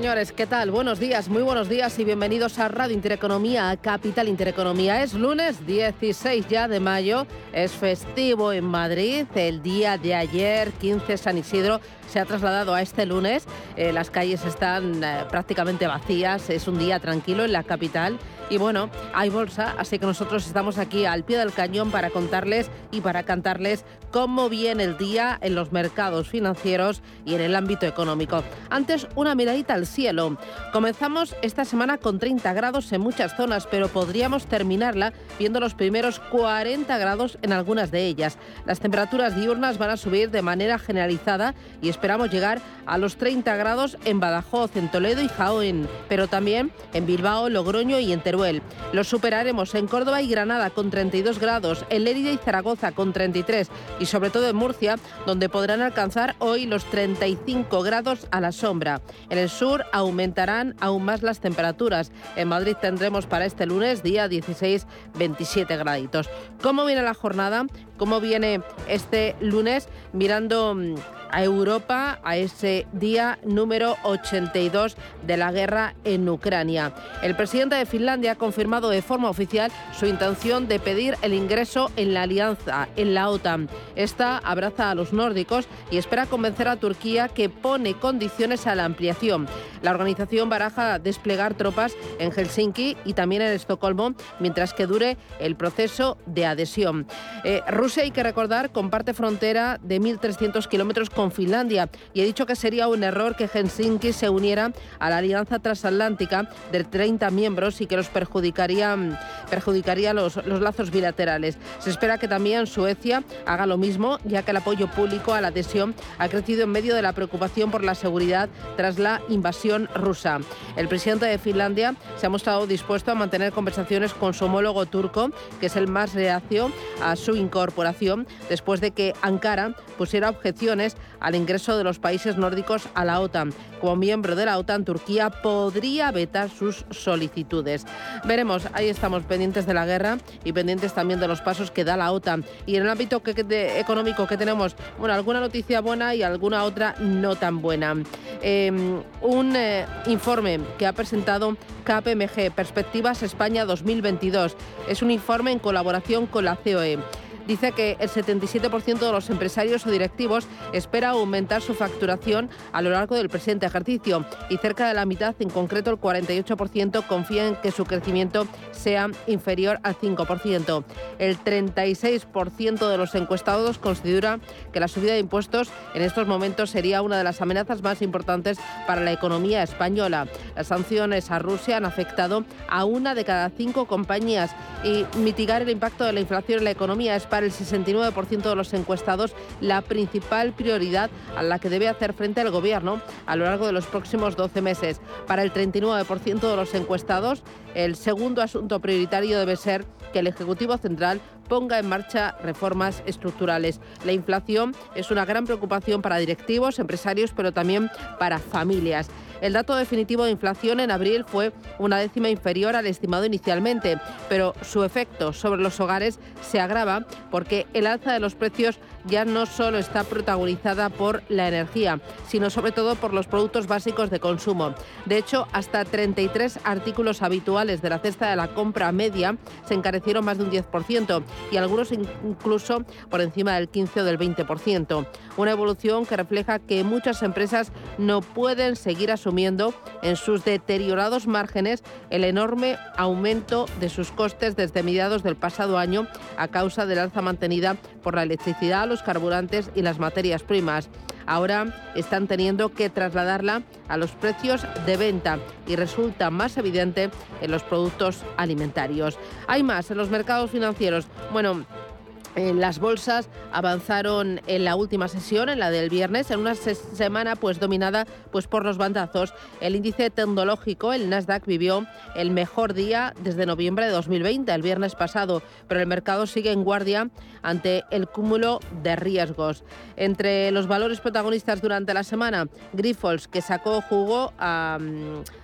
Señores, ¿qué tal? Buenos días, muy buenos días y bienvenidos a Radio Intereconomía, a Capital Intereconomía. Es lunes 16 ya de mayo, es festivo en Madrid, el día de ayer, 15 San Isidro, se ha trasladado a este lunes. Eh, las calles están eh, prácticamente vacías, es un día tranquilo en la capital y bueno, hay bolsa, así que nosotros estamos aquí al pie del cañón para contarles y para cantarles cómo viene el día en los mercados financieros y en el ámbito económico. Antes, una miradita al cielo. Comenzamos esta semana con 30 grados en muchas zonas, pero podríamos terminarla viendo los primeros 40 grados en algunas de ellas. Las temperaturas diurnas van a subir de manera generalizada y esperamos llegar a los 30 grados en Badajoz, en Toledo y Jaén, pero también en Bilbao, Logroño y en Teruel lo superaremos en Córdoba y Granada con 32 grados, en Lérida y Zaragoza con 33 y sobre todo en Murcia, donde podrán alcanzar hoy los 35 grados a la sombra. En el sur aumentarán aún más las temperaturas. En Madrid tendremos para este lunes día 16 27 graditos. ¿Cómo viene la jornada? ¿Cómo viene este lunes mirando mm, a Europa a ese día número 82 de la guerra en Ucrania. El presidente de Finlandia ha confirmado de forma oficial su intención de pedir el ingreso en la alianza, en la OTAN. Esta abraza a los nórdicos y espera convencer a Turquía que pone condiciones a la ampliación. La organización baraja desplegar tropas en Helsinki y también en Estocolmo mientras que dure el proceso de adhesión. Eh, Rusia, hay que recordar, comparte frontera de 1.300 kilómetros con Finlandia y he dicho que sería un error que Helsinki se uniera a la alianza transatlántica de 30 miembros y que los perjudicaría, perjudicaría los, los lazos bilaterales. Se espera que también Suecia haga lo mismo, ya que el apoyo público a la adhesión ha crecido en medio de la preocupación por la seguridad tras la invasión rusa. El presidente de Finlandia se ha mostrado dispuesto a mantener conversaciones con su homólogo turco, que es el más reacio a su incorporación, después de que Ankara pusiera objeciones al ingreso de los países nórdicos a la OTAN. Como miembro de la OTAN, Turquía podría vetar sus solicitudes. Veremos, ahí estamos pendientes de la guerra y pendientes también de los pasos que da la OTAN. Y en el ámbito económico que tenemos, bueno, alguna noticia buena y alguna otra no tan buena. Em, un eh, informe que ha presentado KPMG, Perspectivas España 2022. Es un informe en colaboración con la COE dice que el 77% de los empresarios o directivos espera aumentar su facturación a lo largo del presente ejercicio y cerca de la mitad, en concreto el 48%, confía en que su crecimiento sea inferior al 5%. El 36% de los encuestados considera que la subida de impuestos en estos momentos sería una de las amenazas más importantes para la economía española. Las sanciones a Rusia han afectado a una de cada cinco compañías y mitigar el impacto de la inflación en la economía es el 69% de los encuestados la principal prioridad a la que debe hacer frente el Gobierno a lo largo de los próximos 12 meses. Para el 39% de los encuestados, el segundo asunto prioritario debe ser que el Ejecutivo Central ponga en marcha reformas estructurales. La inflación es una gran preocupación para directivos, empresarios, pero también para familias. El dato definitivo de inflación en abril fue una décima inferior al estimado inicialmente, pero su efecto sobre los hogares se agrava porque el alza de los precios ya no solo está protagonizada por la energía, sino sobre todo por los productos básicos de consumo. De hecho, hasta 33 artículos habituales de la cesta de la compra media se encarecieron más de un 10% y algunos incluso por encima del 15 o del 20%. Una evolución que refleja que muchas empresas no pueden seguir asumiendo en sus deteriorados márgenes el enorme aumento de sus costes desde mediados del pasado año a causa del alza mantenida por la electricidad, los carburantes y las materias primas. Ahora están teniendo que trasladarla a los precios de venta y resulta más evidente en los productos alimentarios. Hay más en los mercados financieros. Bueno, Eh, las bolsas avanzaron en la última sesión, en la del viernes, en una semana pues dominada pues por los bandazos. El índice tecnológico, el Nasdaq, vivió el mejor día desde noviembre de 2020, el viernes pasado, pero el mercado sigue en guardia ante el cúmulo de riesgos. Entre los valores protagonistas durante la semana, Grifols, que sacó jugo a,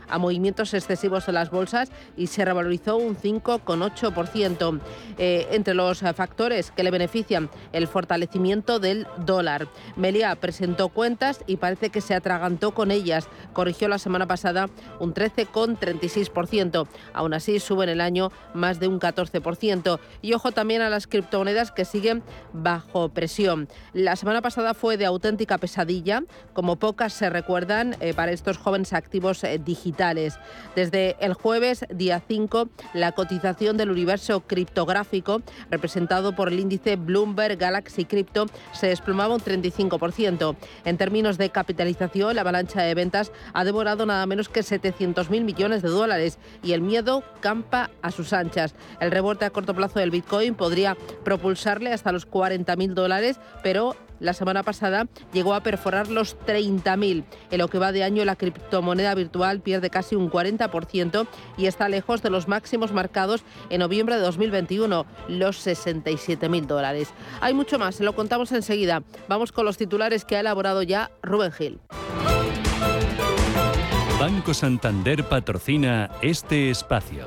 a movimientos excesivos en las bolsas y se revalorizó un 5,8%. Eh, entre los factores que le benefician el fortalecimiento del dólar. Melia presentó cuentas y parece que se atragantó con ellas. Corrigió la semana pasada un 13,36%. Aún así, sube en el año más de un 14%. Y ojo también a las criptomonedas que siguen bajo presión. La semana pasada fue de auténtica pesadilla, como pocas se recuerdan eh, para estos jóvenes activos eh, digitales. Desde el jueves, día 5, la cotización del universo criptográfico, representado por el índice Bloomberg Galaxy Crypto se desplomaba un 35%. En términos de capitalización, la avalancha de ventas ha devorado nada menos que 700.000 millones de dólares y el miedo campa a sus anchas. El rebote a corto plazo del Bitcoin podría propulsarle hasta los 40.000 dólares, pero la semana pasada llegó a perforar los 30.000. En lo que va de año, la criptomoneda virtual pierde casi un 40% y está lejos de los máximos marcados en noviembre de 2021, los 67.000 dólares. Hay mucho más, se lo contamos enseguida. Vamos con los titulares que ha elaborado ya Rubén Gil. Banco Santander patrocina este espacio.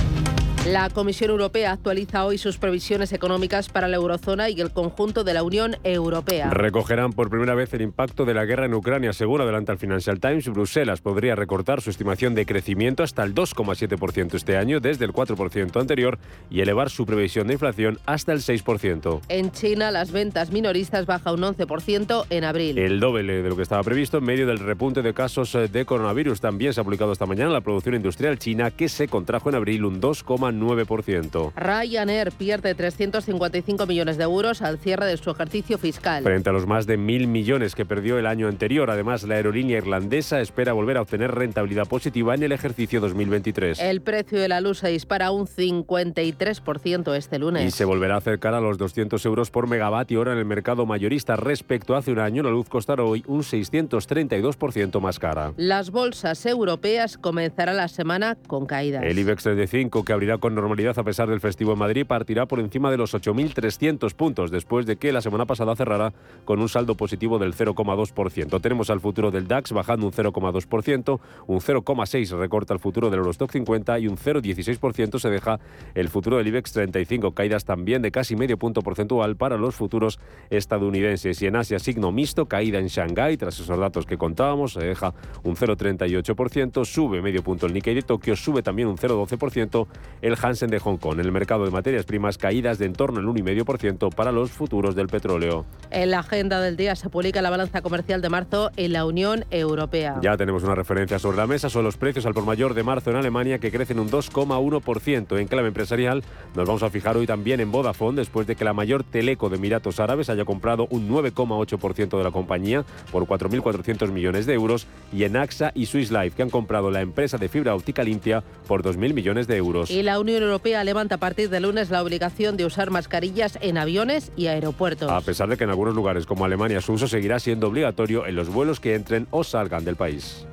La Comisión Europea actualiza hoy sus previsiones económicas para la eurozona y el conjunto de la Unión Europea. Recogerán por primera vez el impacto de la guerra en Ucrania, según adelanta el Financial Times. Bruselas podría recortar su estimación de crecimiento hasta el 2,7% este año, desde el 4% anterior, y elevar su previsión de inflación hasta el 6%. En China, las ventas minoristas bajan un 11% en abril. El doble de lo que estaba previsto en medio del repunte de casos de coronavirus. También se ha publicado esta mañana la producción industrial china, que se contrajo en abril un 2,9%. 9%. Ryanair pierde 355 millones de euros al cierre de su ejercicio fiscal. Frente a los más de mil millones que perdió el año anterior, además la aerolínea irlandesa espera volver a obtener rentabilidad positiva en el ejercicio 2023. El precio de la luz se dispara un 53% este lunes. Y se volverá a acercar a los 200 euros por megavatio hora en el mercado mayorista. Respecto a hace un año, la luz costará hoy un 632% más cara. Las bolsas europeas comenzarán la semana con caídas. El IBEX 35, que abrirá con normalidad a pesar del festivo en Madrid, partirá por encima de los 8.300 puntos después de que la semana pasada cerrara con un saldo positivo del 0,2%. Tenemos al futuro del DAX bajando un 0,2%, un 0,6% recorta el futuro del Eurostock 50 y un 0,16% se deja el futuro del IBEX 35. Caídas también de casi medio punto porcentual para los futuros estadounidenses. Y en Asia, signo mixto, caída en Shanghái tras esos datos que contábamos, se deja un 0,38%, sube medio punto el Nikkei de Tokio, sube también un 0,12% el Hansen de Hong Kong. En el mercado de materias primas, caídas de en torno al 1,5% para los futuros del petróleo. En la agenda del día se publica la balanza comercial de marzo en la Unión Europea. Ya tenemos una referencia sobre la mesa, son los precios al por mayor de marzo en Alemania que crecen un 2,1%. En clave empresarial nos vamos a fijar hoy también en Vodafone después de que la mayor teleco de Emiratos Árabes haya comprado un 9,8% de la compañía por 4.400 millones de euros y en AXA y Swiss Life que han comprado la empresa de fibra óptica limpia por 2.000 millones de euros. Y la Unión Europea levanta a partir de lunes la obligación de usar mascarillas en aviones y aeropuertos. A pesar de que en algunos lugares como Alemania su uso seguirá siendo obligatorio en los vuelos que entren o salgan del país.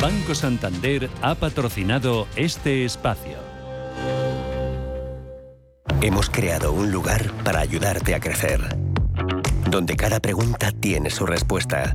Banco Santander ha patrocinado este espacio. Hemos creado un lugar para ayudarte a crecer, donde cada pregunta tiene su respuesta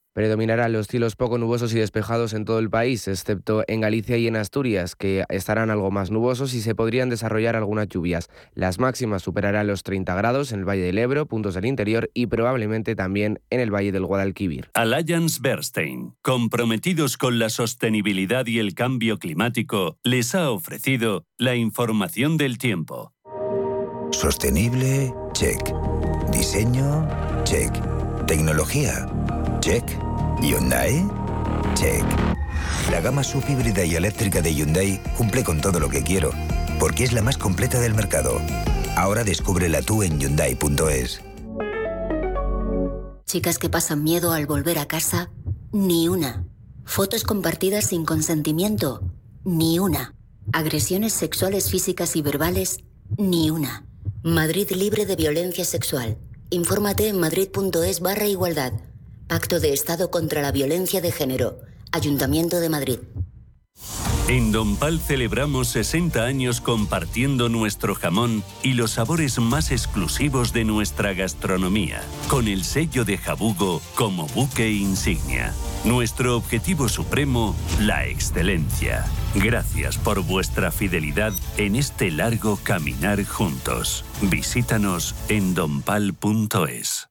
Predominarán los cielos poco nubosos y despejados en todo el país, excepto en Galicia y en Asturias, que estarán algo más nubosos y se podrían desarrollar algunas lluvias. Las máximas superarán los 30 grados en el Valle del Ebro, puntos del interior y probablemente también en el Valle del Guadalquivir. Alliance Bernstein, comprometidos con la sostenibilidad y el cambio climático, les ha ofrecido la información del tiempo. Sostenible, check. Diseño, check. Tecnología Check. Hyundai. Check. La gama subhíbrida y eléctrica de Hyundai cumple con todo lo que quiero, porque es la más completa del mercado. Ahora descúbrela tú en Hyundai.es. Chicas que pasan miedo al volver a casa, ni una. Fotos compartidas sin consentimiento, ni una. Agresiones sexuales físicas y verbales, ni una. Madrid libre de violencia sexual. Infórmate en madrid.es barra igualdad. Pacto de Estado contra la Violencia de Género. Ayuntamiento de Madrid. En Donpal celebramos 60 años compartiendo nuestro jamón y los sabores más exclusivos de nuestra gastronomía, con el sello de Jabugo como buque insignia. Nuestro objetivo supremo, la excelencia. Gracias por vuestra fidelidad en este largo caminar juntos. Visítanos en donpal.es.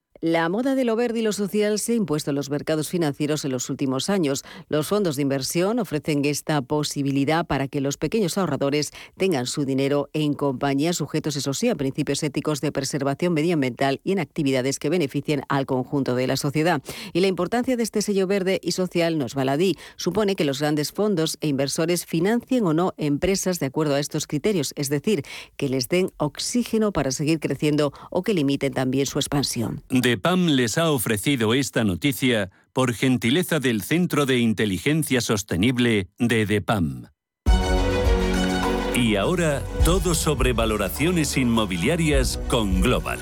La moda de lo verde y lo social se ha impuesto en los mercados financieros en los últimos años. Los fondos de inversión ofrecen esta posibilidad para que los pequeños ahorradores tengan su dinero en compañías sujetos, eso sí, a principios éticos de preservación medioambiental y en actividades que beneficien al conjunto de la sociedad. Y la importancia de este sello verde y social nos baladí. Supone que los grandes fondos e inversores financien o no empresas de acuerdo a estos criterios, es decir, que les den oxígeno para seguir creciendo o que limiten también su expansión. DEPAM les ha ofrecido esta noticia por gentileza del Centro de Inteligencia Sostenible de DEPAM. Y ahora todo sobre valoraciones inmobiliarias con Global.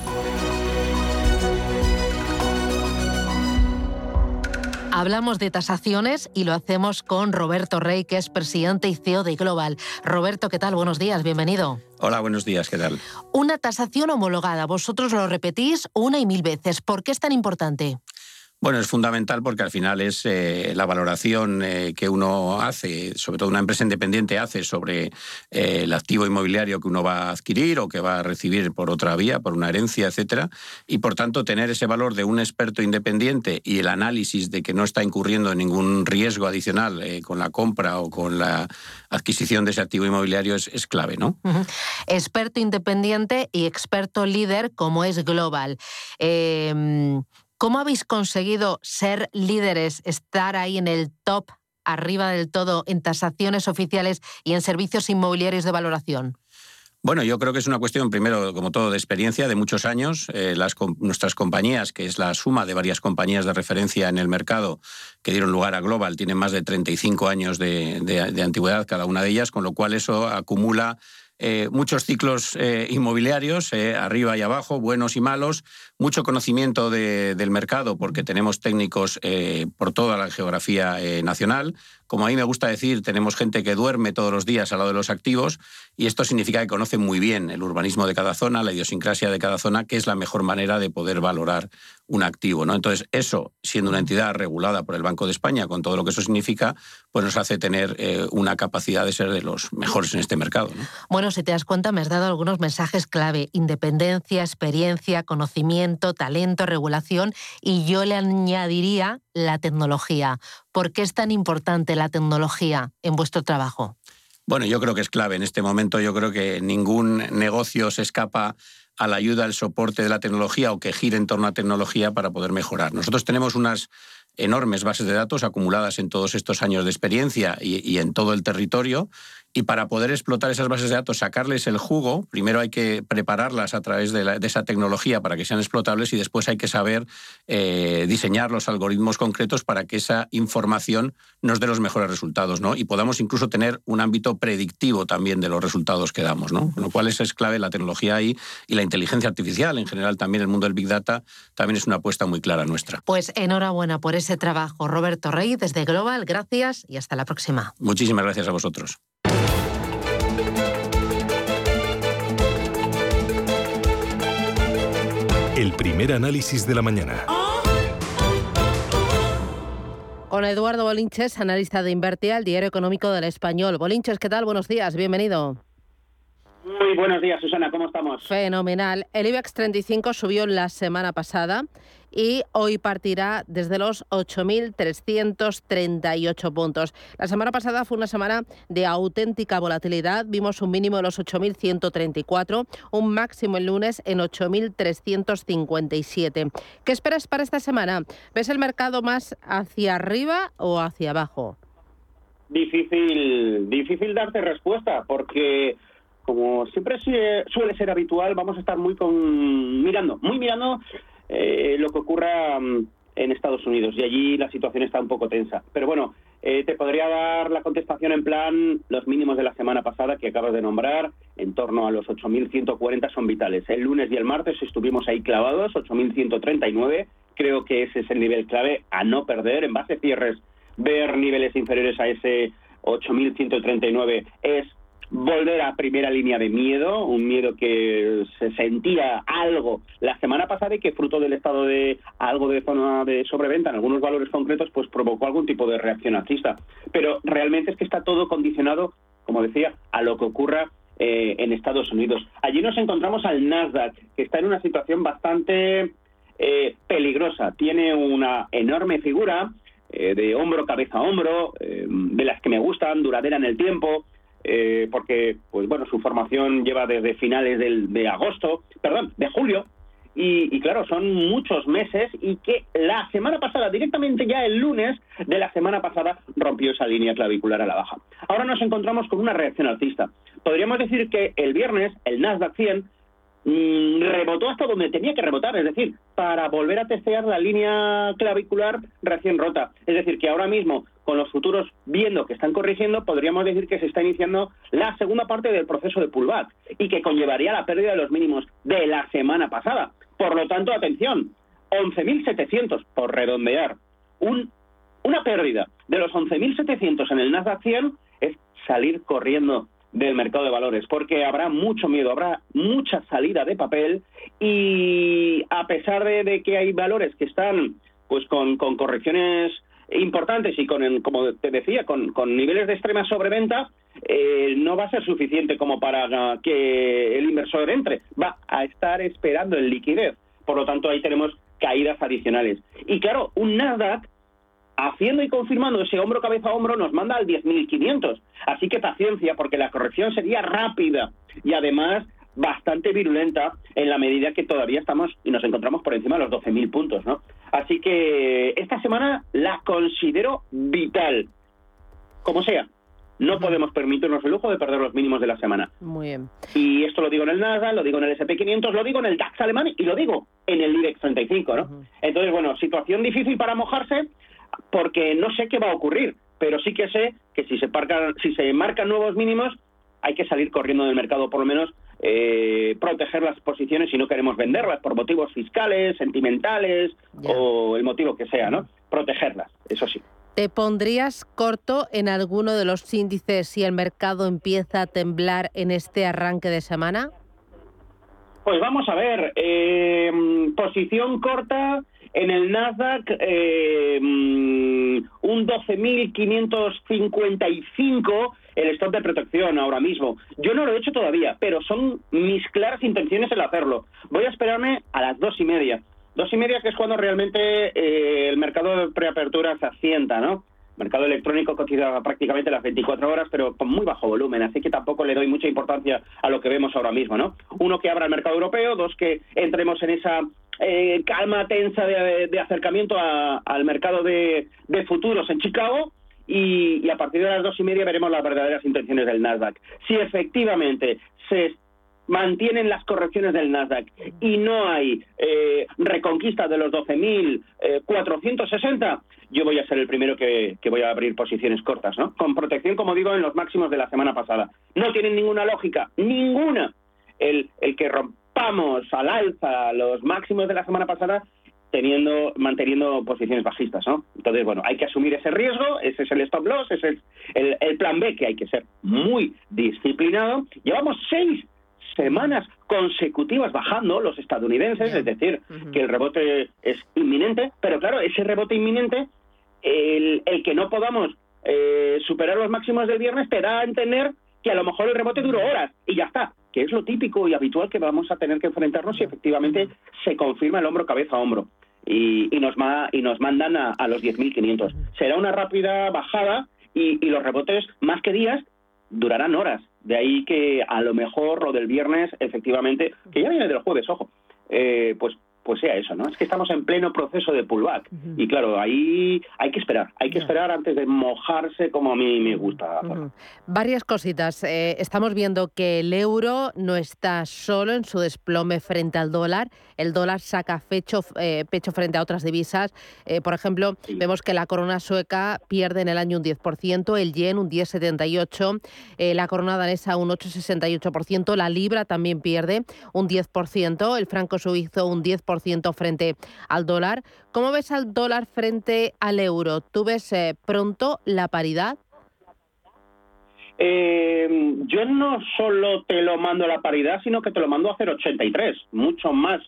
Hablamos de tasaciones y lo hacemos con Roberto Rey, que es presidente y CEO de Global. Roberto, ¿qué tal? Buenos días, bienvenido. Hola, buenos días, ¿qué tal? Una tasación homologada, vosotros lo repetís una y mil veces. ¿Por qué es tan importante? Bueno, es fundamental porque al final es eh, la valoración eh, que uno hace, sobre todo una empresa independiente hace sobre eh, el activo inmobiliario que uno va a adquirir o que va a recibir por otra vía, por una herencia, etcétera, y por tanto tener ese valor de un experto independiente y el análisis de que no está incurriendo en ningún riesgo adicional con la compra o con la adquisición de ese activo inmobiliario es, es clave, ¿no? Experto independiente y experto líder como es Global. ¿Cómo habéis conseguido ser líderes, estar ahí en el top, arriba del todo, en tasaciones oficiales y en servicios inmobiliarios de valoración? Bueno, yo creo que es una cuestión, primero, como todo, de experiencia, de muchos años. Eh, nuestras compañías, que es la suma de varias compañías de referencia en el mercado que dieron lugar a Global, tienen más de 35 años de antigüedad cada una de ellas, con lo cual eso acumula eh, muchos ciclos eh, inmobiliarios, eh, arriba y abajo, buenos y malos, mucho conocimiento del mercado porque tenemos técnicos por toda la geografía nacional, como a mí me gusta decir, tenemos gente que duerme todos los días al lado de los activos y esto significa que conocen muy bien el urbanismo de cada zona, la idiosincrasia de cada zona, que es la mejor manera de poder valorar un activo. ¿no? Entonces, eso, siendo una entidad regulada por el Banco de España, con todo lo que eso significa, pues nos hace tener eh, una capacidad de ser de los mejores en este mercado. Bueno, si te das cuenta, me has dado algunos mensajes clave. Independencia, experiencia, conocimiento, talento, regulación y yo le añadiría la tecnología. ¿Por qué es tan importante la tecnología en vuestro trabajo? Bueno, yo creo que es clave en este momento. Yo creo que ningún negocio se escapa a la ayuda, al soporte de la tecnología o que gire en torno a tecnología para poder mejorar. Nosotros tenemos unas enormes bases de datos acumuladas en todos estos años de experiencia y, en todo el territorio y para poder explotar esas bases de datos, sacarles el jugo, primero hay que prepararlas a través de, esa tecnología para que sean explotables y después hay que saber eh, diseñar los algoritmos concretos para que esa información nos dé los mejores resultados ¿no? y podamos incluso tener un ámbito predictivo también de los resultados que damos. ¿no? Con lo cual esa es clave la tecnología ahí y la inteligencia artificial en general también el mundo del Big Data también es una apuesta muy clara nuestra. Pues enhorabuena por ese trabajo, Roberto Rey, desde Global. Gracias y hasta la próxima. Muchísimas gracias a vosotros. El primer análisis de la mañana. Con Eduardo Bolinches, analista de Invertia, el diario económico del español. Bolinches, ¿qué tal? Buenos días, bienvenido. Muy buenos días, Susana, ¿cómo estamos? Fenomenal. El IBEX 35 subió la semana pasada y hoy partirá desde los 8.338 puntos. La semana pasada fue una semana de auténtica volatilidad. Vimos un mínimo de los 8.134, un máximo el lunes en 8.357. ¿Qué esperas para esta semana? ¿Ves el mercado más hacia arriba o hacia abajo? Difícil, difícil darte respuesta porque como siempre suele ser habitual, vamos a estar muy con mirando, muy mirando eh, lo que ocurra mm, en Estados Unidos y allí la situación está un poco tensa. Pero bueno, eh, te podría dar la contestación en plan los mínimos de la semana pasada que acabas de nombrar, en torno a los 8.140 son vitales. El lunes y el martes estuvimos ahí clavados, 8.139. Creo que ese es el nivel clave a no perder. En base a cierres, ver niveles inferiores a ese 8.139 es volver a primera línea de miedo, un miedo que se sentía algo la semana pasada y que fruto del estado de algo de zona de sobreventa en algunos valores concretos, pues provocó algún tipo de reacción alcista. Pero realmente es que está todo condicionado, como decía, a lo que ocurra eh, en Estados Unidos. Allí nos encontramos al Nasdaq, que está en una situación bastante eh, peligrosa. Tiene una enorme figura eh, de hombro, cabeza a hombro, de las que me gustan, duradera en el tiempo, eh, porque, pues bueno, su formación lleva desde finales del, de agosto, perdón, de julio, y, y, claro, son muchos meses y que la semana pasada, directamente ya el lunes de la semana pasada, rompió esa línea clavicular a la baja. Ahora nos encontramos con una reacción alcista. Podríamos decir que el viernes el Nasdaq 100 Mm, rebotó hasta donde tenía que rebotar, es decir, para volver a testear la línea clavicular recién rota. Es decir, que ahora mismo, con los futuros viendo que están corrigiendo, podríamos decir que se está iniciando la segunda parte del proceso de pullback y que conllevaría la pérdida de los mínimos de la semana pasada. Por lo tanto, atención, 11.700 por redondear. Un, una pérdida de los 11.700 en el Nasdaq 100 es salir corriendo del mercado de valores, porque habrá mucho miedo, habrá mucha salida de papel y a pesar de, que hay valores que están pues con, correcciones importantes y con, como te decía, con, niveles de extrema sobreventa, eh, no va a ser suficiente como para que el inversor entre, va a estar esperando en liquidez. Por lo tanto, ahí tenemos caídas adicionales. Y claro, un Nasdaq haciendo y confirmando ese hombro cabeza a hombro nos manda al 10.500. Así que paciencia, porque la corrección sería rápida y además bastante virulenta en la medida que todavía estamos y nos encontramos por encima de los 12.000 puntos, ¿no? Así que esta semana la considero vital. Como sea, no podemos permitirnos el lujo de perder los mínimos de la semana. Muy bien. Y esto lo digo en el NASA, lo digo en el SP500, lo digo en el DAX alemán y lo digo en el IBEX 35, ¿no? Entonces, bueno, situación difícil para mojarse, porque no sé qué va a ocurrir, pero sí que sé que si se, marcan, si se marcan nuevos mínimos, hay que salir corriendo del mercado, por lo menos eh, proteger las posiciones si no queremos venderlas por motivos fiscales, sentimentales o el motivo que sea, ¿no? Protegerlas, eso sí. ¿Te pondrías corto en alguno de los índices si el mercado empieza a temblar en este arranque de semana? Pues vamos a ver, eh, posición corta en el Nasdaq, eh, mm, un 12.555 el stop de protección ahora mismo. Yo no lo he hecho todavía, pero son mis claras intenciones el hacerlo. Voy a esperarme a las dos y media. Dos y media que es cuando realmente eh, el mercado de preapertura se asienta, ¿no? mercado electrónico cotiza prácticamente las 24 horas, pero con muy bajo volumen, así que tampoco le doy mucha importancia a lo que vemos ahora mismo, ¿no? Uno, que abra el mercado europeo, dos, que entremos en esa eh, calma tensa de, acercamiento al mercado de, futuros en Chicago, y, a partir de las dos y media veremos las verdaderas intenciones del Nasdaq. Si efectivamente se mantienen las correcciones del Nasdaq y no hay eh, reconquista de los 12.460, yo voy a ser el primero que, voy a abrir posiciones cortas, ¿no? Con protección, como digo, en los máximos de la semana pasada. No tienen ninguna lógica, ninguna, el, el que rompamos al alza los máximos de la semana pasada teniendo manteniendo posiciones bajistas, ¿no? Entonces, bueno, hay que asumir ese riesgo, ese es el stop loss, ese es el, el plan B, que hay que ser muy disciplinado. Llevamos seis semanas consecutivas bajando los estadounidenses, es decir, que el rebote es inminente, pero claro, ese rebote inminente, el, el que no podamos eh, superar los máximos del viernes te da a entender que a lo mejor el rebote duró horas y ya está, que es lo típico y habitual que vamos a tener que enfrentarnos si efectivamente se confirma el hombro cabeza a hombro y, y nos, ma, y nos mandan a, a los 10.500. Será una rápida bajada y, y los rebotes, más que días, durarán horas. De ahí que a lo mejor lo del viernes, efectivamente, que ya viene del jueves, ojo, eh, pues pues sea eso, ¿no? Es que estamos en pleno proceso de pullback. Uh -huh. Y claro, ahí hay que esperar, hay que esperar antes de mojarse como a mí me gusta. Uh -huh. Varias cositas. Eh, estamos viendo que el euro no está solo en su desplome frente al dólar. El dólar saca fecho, eh, pecho frente a otras divisas. Eh, por ejemplo, sí. vemos que la corona sueca pierde en el año un 10%, el yen un 10,78%, la corona danesa un 8,68%, la libra también pierde un 10%, el franco suizo un 10% frente al dólar. ¿Cómo ves al dólar frente al euro? ¿Tú ves eh, pronto la paridad? Eh, yo no solo te lo mando la paridad, sino que te lo mando a 0,83, mucho más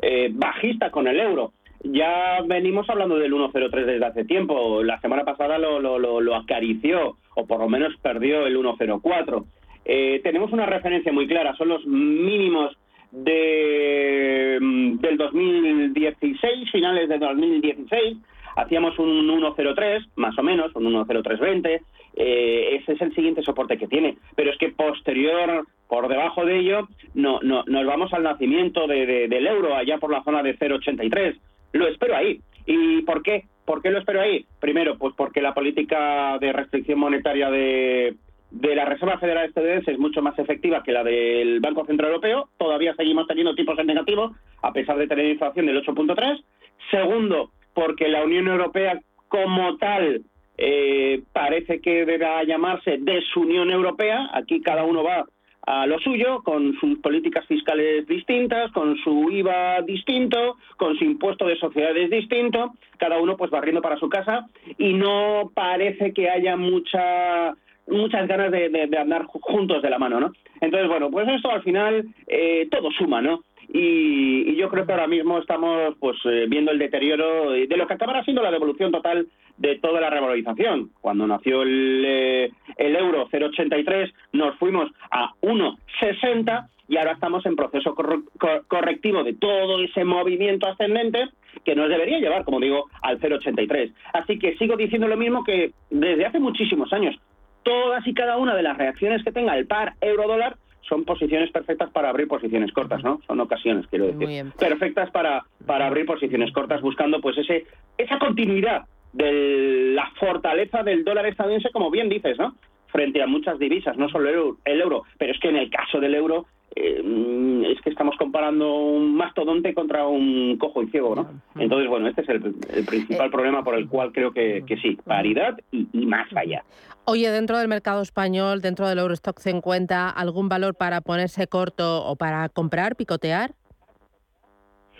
eh, bajista con el euro. Ya venimos hablando del 1,03 desde hace tiempo. La semana pasada lo, lo, lo, lo acarició, o por lo menos perdió el 1,04. Eh, tenemos una referencia muy clara, son los mínimos de, del 2016, finales de 2016, hacíamos un 1.03, más o menos, un 1.0320, eh, ese es el siguiente soporte que tiene, pero es que posterior, por debajo de ello, no, no nos vamos al nacimiento de, del euro, allá por la zona de 0.83, lo espero ahí. ¿Y por qué? ¿Por qué lo espero ahí? Primero, pues porque la política de restricción monetaria de, de la Reserva Federal estadounidense es mucho más efectiva que la del Banco Central Europeo. Todavía seguimos teniendo tipos en negativo, a pesar de tener inflación del 8.3. Segundo, porque la Unión Europea como tal eh, parece que deberá llamarse desunión europea. Aquí cada uno va a lo suyo, con sus políticas fiscales distintas, con su IVA distinto, con su impuesto de sociedades distinto, cada uno pues barriendo para su casa y no parece que haya mucha muchas ganas de, de, andar juntos de la mano, ¿no? Entonces, bueno, pues esto al final eh, todo suma, ¿no? Y, yo creo que ahora mismo estamos pues eh, viendo el deterioro de lo que acabará siendo la devolución total de toda la revalorización. Cuando nació el, eh, el euro 0,83 nos fuimos a 1,60 y ahora estamos en proceso cor correctivo de todo ese movimiento ascendente que nos debería llevar, como digo, al 0,83. Así que sigo diciendo lo mismo que desde hace muchísimos años todas y cada una de las reacciones que tenga el par euro-dólar son posiciones perfectas para abrir posiciones cortas, ¿no? Son ocasiones, quiero decir. Perfectas para, para abrir posiciones cortas buscando pues ese esa continuidad de la fortaleza del dólar estadounidense, como bien dices, ¿no? Frente a muchas divisas, no solo el euro, el euro pero es que en el caso del euro eh, es que estamos comparando un mastodonte contra un cojo y ciego, ¿no? Entonces, bueno, este es el, el principal problema por el cual creo que, que sí, paridad y, y, más allá. Oye, dentro del mercado español, dentro del Eurostock, ¿se encuentra algún valor para ponerse corto o para comprar, picotear?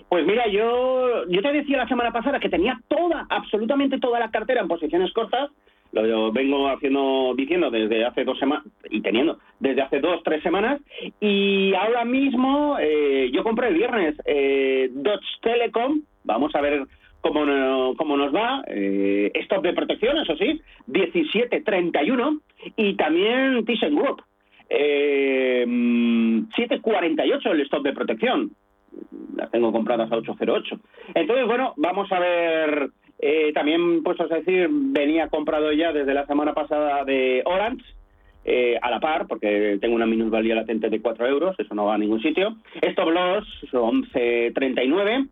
Pues mira, yo, yo te decía la semana pasada que tenía toda, absolutamente toda la cartera en posiciones cortas, lo vengo haciendo diciendo desde hace dos semanas y teniendo desde hace dos tres semanas y ahora mismo eh, yo compré el viernes eh, Dodge Telecom. Vamos a ver cómo, no, cómo nos va eh, stop de protección eso sí 17.31 y también ThyssenKrupp eh, 7.48 el stop de protección. Las tengo compradas a 8.08 entonces bueno vamos a ver eh, también, pues a decir, venía comprado ya desde la semana pasada de Orange, eh, a la par, porque tengo una minusvalía latente de 4 euros, eso no va a ningún sitio. Stop loss, 11.39.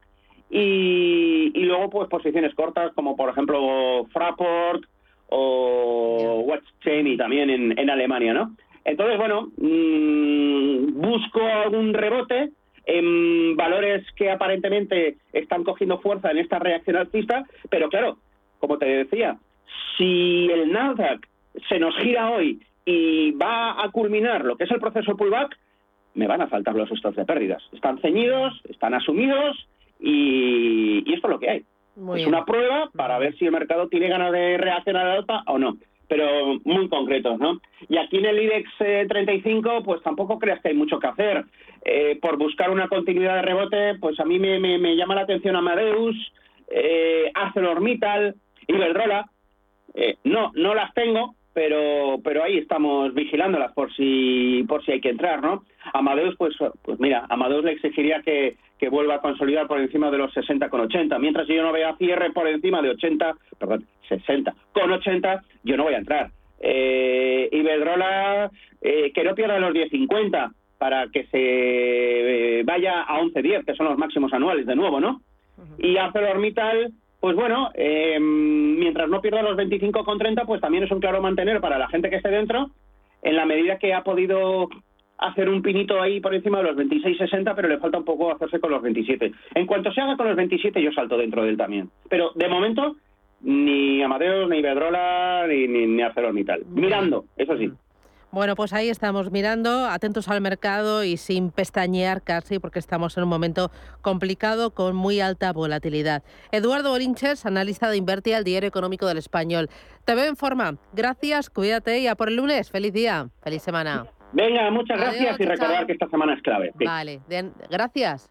Y, y luego, pues posiciones cortas, como por ejemplo Fraport o Watch Cheney también en, en Alemania, ¿no? Entonces, bueno, mm, busco algún rebote en valores que aparentemente están cogiendo fuerza en esta reacción alcista, pero claro, como te decía, si el Nasdaq se nos gira hoy y va a culminar lo que es el proceso pullback, me van a faltar los stocks de pérdidas. Están ceñidos, están asumidos y, y esto es lo que hay. es una prueba para ver si el mercado tiene ganas de reaccionar al alta o no pero muy concretos, ¿no? Y aquí en el IBEX 35, eh, pues tampoco creas que hay mucho que hacer. Eh, por buscar una continuidad de rebote, pues a mí me, me, llama la atención Amadeus, eh, ArcelorMittal, Iberdrola. Eh, no, no las tengo, pero pero ahí estamos vigilándolas por si por si hay que entrar, ¿no? Amadeus, pues pues mira, Amadeus le exigiría que, que vuelva a consolidar por encima de los 60 con 80, mientras yo no vea cierre por encima de 80, perdón, 60 con 80, yo no voy a entrar. Eh, Iberdrola, eh, que no pierda los 10.50 para que se eh, vaya a 11.10, que son los máximos anuales de nuevo, ¿no? Y ArcelorMittal, pues bueno, eh, mientras no pierda los 25,30, pues también es un claro mantener para la gente que esté dentro, en la medida que ha podido hacer un pinito ahí por encima de los 26,60, pero le falta un poco hacerse con los 27. En cuanto se haga con los 27, yo salto dentro de él también. Pero de momento, ni Amadeus, ni Iberdrola, ni, ni, ni ArcelorMittal. Mirando, eso sí. Bueno, pues ahí estamos mirando, atentos al mercado y sin pestañear casi, porque estamos en un momento complicado con muy alta volatilidad. Eduardo Orinches, analista de Invertia, el diario económico del español. Te veo en forma. Gracias, cuídate y a por el lunes. Feliz día, feliz semana. Venga, muchas gracias y recordar que esta semana es clave. Vale, gracias.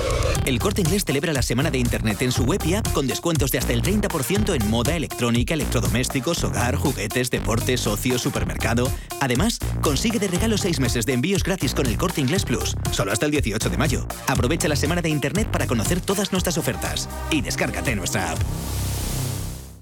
El Corte Inglés celebra la semana de Internet en su web y app con descuentos de hasta el 30% en moda, electrónica, electrodomésticos, hogar, juguetes, deportes, ocio, supermercado. Además, consigue de regalo seis meses de envíos gratis con el Corte Inglés Plus, solo hasta el 18 de mayo. Aprovecha la semana de Internet para conocer todas nuestras ofertas y descárgate nuestra app.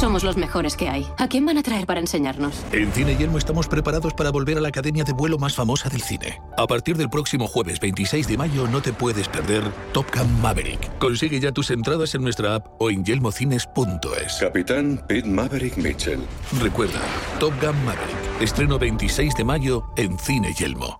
Somos los mejores que hay. ¿A quién van a traer para enseñarnos? En Cine Yelmo estamos preparados para volver a la academia de vuelo más famosa del cine. A partir del próximo jueves 26 de mayo no te puedes perder Top Gun Maverick. Consigue ya tus entradas en nuestra app o en yelmocines.es. Capitán Pete Maverick Mitchell. Recuerda, Top Gun Maverick. Estreno 26 de mayo en Cine Yelmo.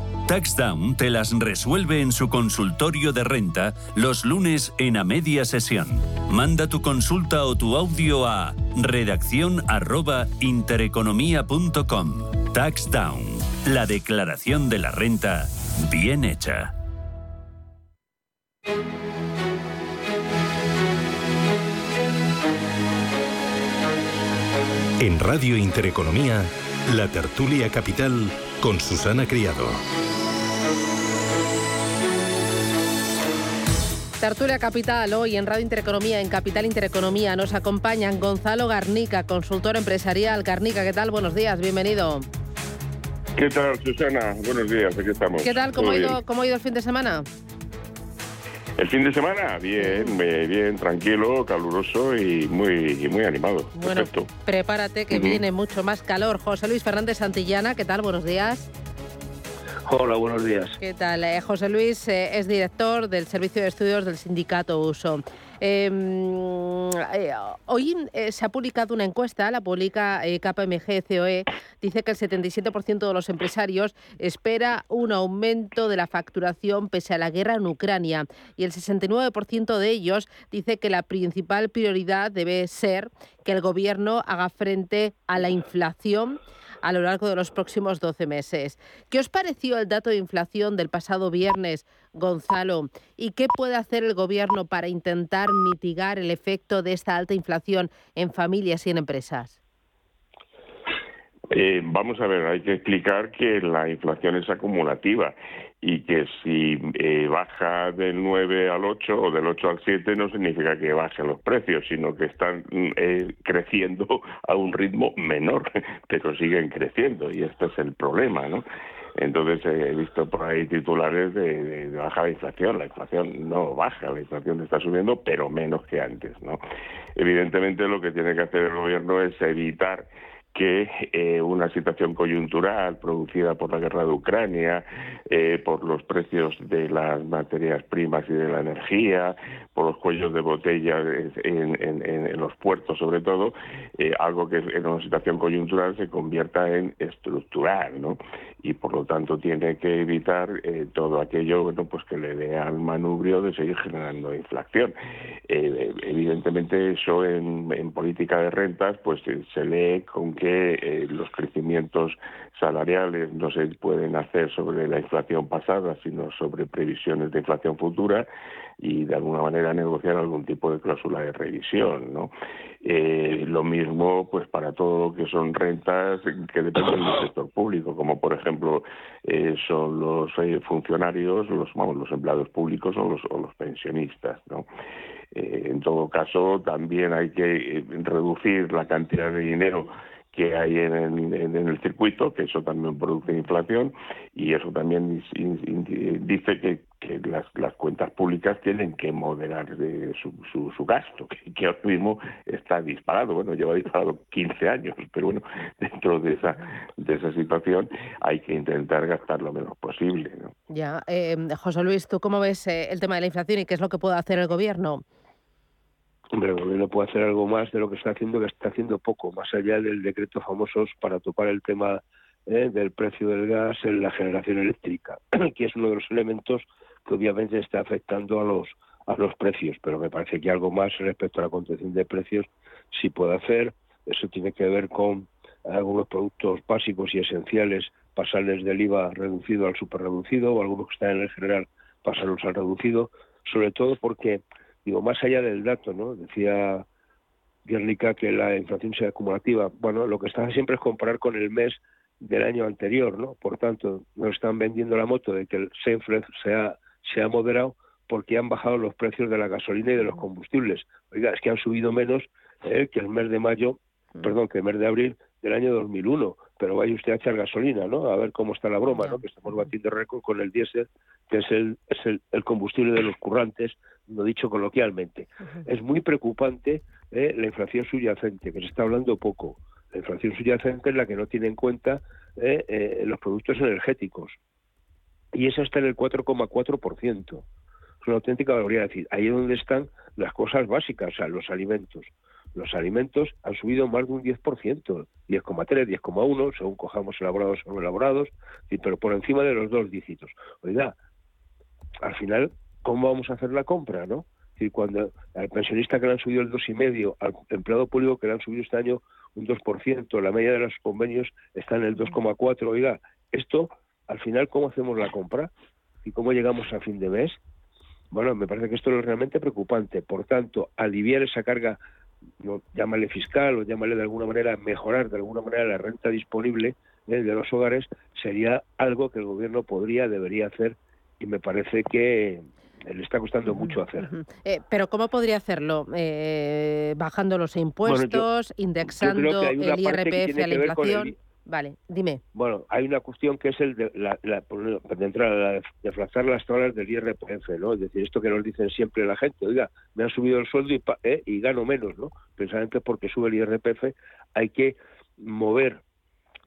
TaxDown te las resuelve en su consultorio de renta los lunes en a media sesión. Manda tu consulta o tu audio a redacción arroba intereconomía.com. TaxDown, la declaración de la renta bien hecha. En Radio Intereconomía, la tertulia capital con Susana Criado. Tertulia Capital, hoy en Radio Intereconomía, en Capital Intereconomía, nos acompañan Gonzalo Garnica, consultor empresarial. Garnica, ¿qué tal? Buenos días, bienvenido. ¿Qué tal, Susana? Buenos días, aquí estamos. ¿Qué tal? ¿Cómo, ha ido, ¿Cómo ha ido el fin de semana? El fin de semana, bien, bien, tranquilo, caluroso y muy, muy animado. Bueno, Perfecto. prepárate que viene mucho más calor. José Luis Fernández Santillana, ¿qué tal? Buenos días. Hola, buenos días. ¿Qué tal? Eh, José Luis eh, es director del Servicio de Estudios del Sindicato USO. Em, eh, hoy se ha publicado una encuesta, la publica KPMG COE, dice que el 77% de los empresarios espera un aumento de la facturación pese a la guerra en Ucrania y el 69% de ellos dice que la principal prioridad debe ser que el gobierno haga frente a la inflación a lo largo de los próximos 12 meses. ¿Qué os pareció el dato de inflación del pasado viernes, Gonzalo? ¿Y qué puede hacer el Gobierno para intentar mitigar el efecto de esta alta inflación en familias y en empresas? Eh, vamos a ver, hay que explicar que la inflación es acumulativa y que si eh, baja del 9 al 8 o del 8 al 7 no significa que bajen los precios, sino que están eh, creciendo a un ritmo menor, pero siguen creciendo y este es el problema, ¿no? Entonces he visto por ahí titulares de, de, baja la inflación. La inflación no baja, la inflación está subiendo, pero menos que antes. ¿no? Evidentemente lo que tiene que hacer el gobierno es evitar que eh, una situación coyuntural producida por la guerra de Ucrania, eh, por los precios de las materias primas y de la energía, por los cuellos de botella en, los puertos sobre todo, eh, algo que en una situación coyuntural se convierta en estructural, ¿no? Y por lo tanto tiene que evitar todo aquello bueno, pues que le dé al manubrio de seguir generando inflación. evidentemente eso en, política de rentas pues se lee con que eh, los crecimientos salariales no se pueden hacer sobre la inflación pasada, sino sobre previsiones de inflación futura y de alguna manera negociar algún tipo de cláusula de revisión, ¿no? Eh, lo mismo, pues para todo lo que son rentas que dependen del sector público, como por ejemplo eh, son los funcionarios, los vamos, los empleados públicos o los, o los pensionistas, ¿no? en todo caso, también hay que reducir la cantidad de dinero que hay en el, en el, circuito, que eso también produce inflación y eso también dice que, que las, las, cuentas públicas tienen que moderar de su, su, su, gasto, que, que, ahora mismo está disparado, bueno, lleva disparado 15 años, pero bueno, dentro de esa, de esa situación hay que intentar gastar lo menos posible. ¿no? Ya, eh, José Luis, ¿tú cómo ves eh, el tema de la inflación y qué es lo que puede hacer el gobierno? Hombre, el gobierno puede hacer algo más de lo que está haciendo, que está haciendo poco, más allá del decreto famosos para topar el tema eh, del precio del gas en la generación eléctrica, que es uno de los elementos que obviamente está afectando a los a los precios, pero me parece que algo más respecto a la contención de precios sí puede hacer. Eso tiene que ver con algunos productos básicos y esenciales pasarles del IVA reducido al superreducido o algunos que están en el general pasarlos al reducido, sobre todo porque Digo, más allá del dato, ¿no? Decía Guernica que la inflación sea acumulativa. Bueno, lo que está siempre es comparar con el mes del año anterior, ¿no? Por tanto, nos están vendiendo la moto de que el Senfred se ha, se ha moderado porque han bajado los precios de la gasolina y de los combustibles. Oiga, es que han subido menos eh, que el mes de mayo, mm. perdón, que el mes de abril del año 2001. Pero vaya usted a echar gasolina, ¿no? A ver cómo está la broma, ¿no? Que estamos batiendo récord con el diésel, que es el, es el, el combustible de los currantes, lo dicho coloquialmente. Es muy preocupante eh, la inflación subyacente, que se está hablando poco. La inflación subyacente es la que no tiene en cuenta eh, eh, los productos energéticos. Y eso está en el 4,4%. Es una auténtica barbaridad. decir, ahí es donde están las cosas básicas, o sea, los alimentos. Los alimentos han subido más de un 10%, 10,3, 10,1, según cojamos elaborados o no elaborados, pero por encima de los dos dígitos. Oiga, al final ¿cómo vamos a hacer la compra, no? Y cuando al pensionista que le han subido el 2,5%, al empleado público que le han subido este año un 2%, la media de los convenios está en el 2,4%. Oiga, esto, al final, ¿cómo hacemos la compra? ¿Y cómo llegamos a fin de mes? Bueno, me parece que esto es realmente preocupante. Por tanto, aliviar esa carga, llámale fiscal o llámale de alguna manera, mejorar de alguna manera la renta disponible eh, de los hogares, sería algo que el gobierno podría, debería hacer y me parece que, le está costando mucho hacer. Eh, pero ¿cómo podría hacerlo? Eh, bajando los impuestos, indexando el IRPF a la inflación. Vale, dime. Bueno, hay una cuestión que es el de, la, la, de entrar a deflactar las tablas del IRPF, ¿no? Es decir, esto que nos dicen siempre la gente, oiga, me han subido el sueldo y, eh, y gano menos, ¿no? Precisamente porque sube el IRPF hay que mover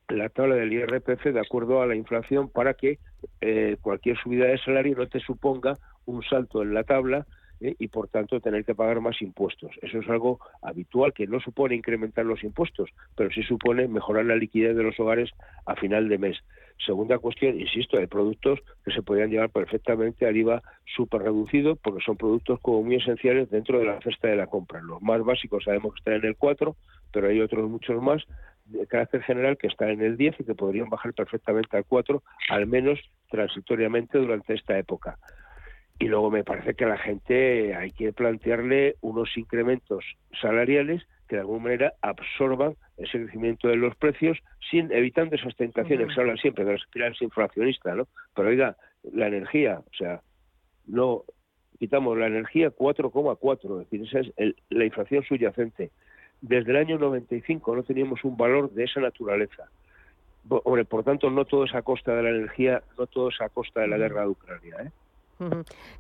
la tabla del IRPF de acuerdo a la inflación para que eh, cualquier subida de salario no te suponga un salto en la tabla ¿eh? y por tanto tener que pagar más impuestos. Eso es algo habitual que no supone incrementar los impuestos, pero sí supone mejorar la liquidez de los hogares a final de mes. Segunda cuestión, insisto, hay productos que se podrían llevar perfectamente al IVA súper reducido porque son productos como muy esenciales dentro de la cesta de la compra. Los más básicos sabemos que están en el 4, pero hay otros muchos más de carácter general que están en el 10 y que podrían bajar perfectamente al 4, al menos transitoriamente durante esta época. Y luego me parece que a la gente hay que plantearle unos incrementos salariales que de alguna manera absorban ese crecimiento de los precios, sin evitando esas tentaciones que se hablan siempre de las espirales inflacionistas, ¿no? Pero oiga, la energía, o sea, no quitamos la energía 4,4, es decir, esa es la inflación subyacente. Desde el año 95 no teníamos un valor de esa naturaleza. Hombre, por tanto, no todo es a costa de la energía, no todo es a costa de la guerra de Ucrania, ¿eh?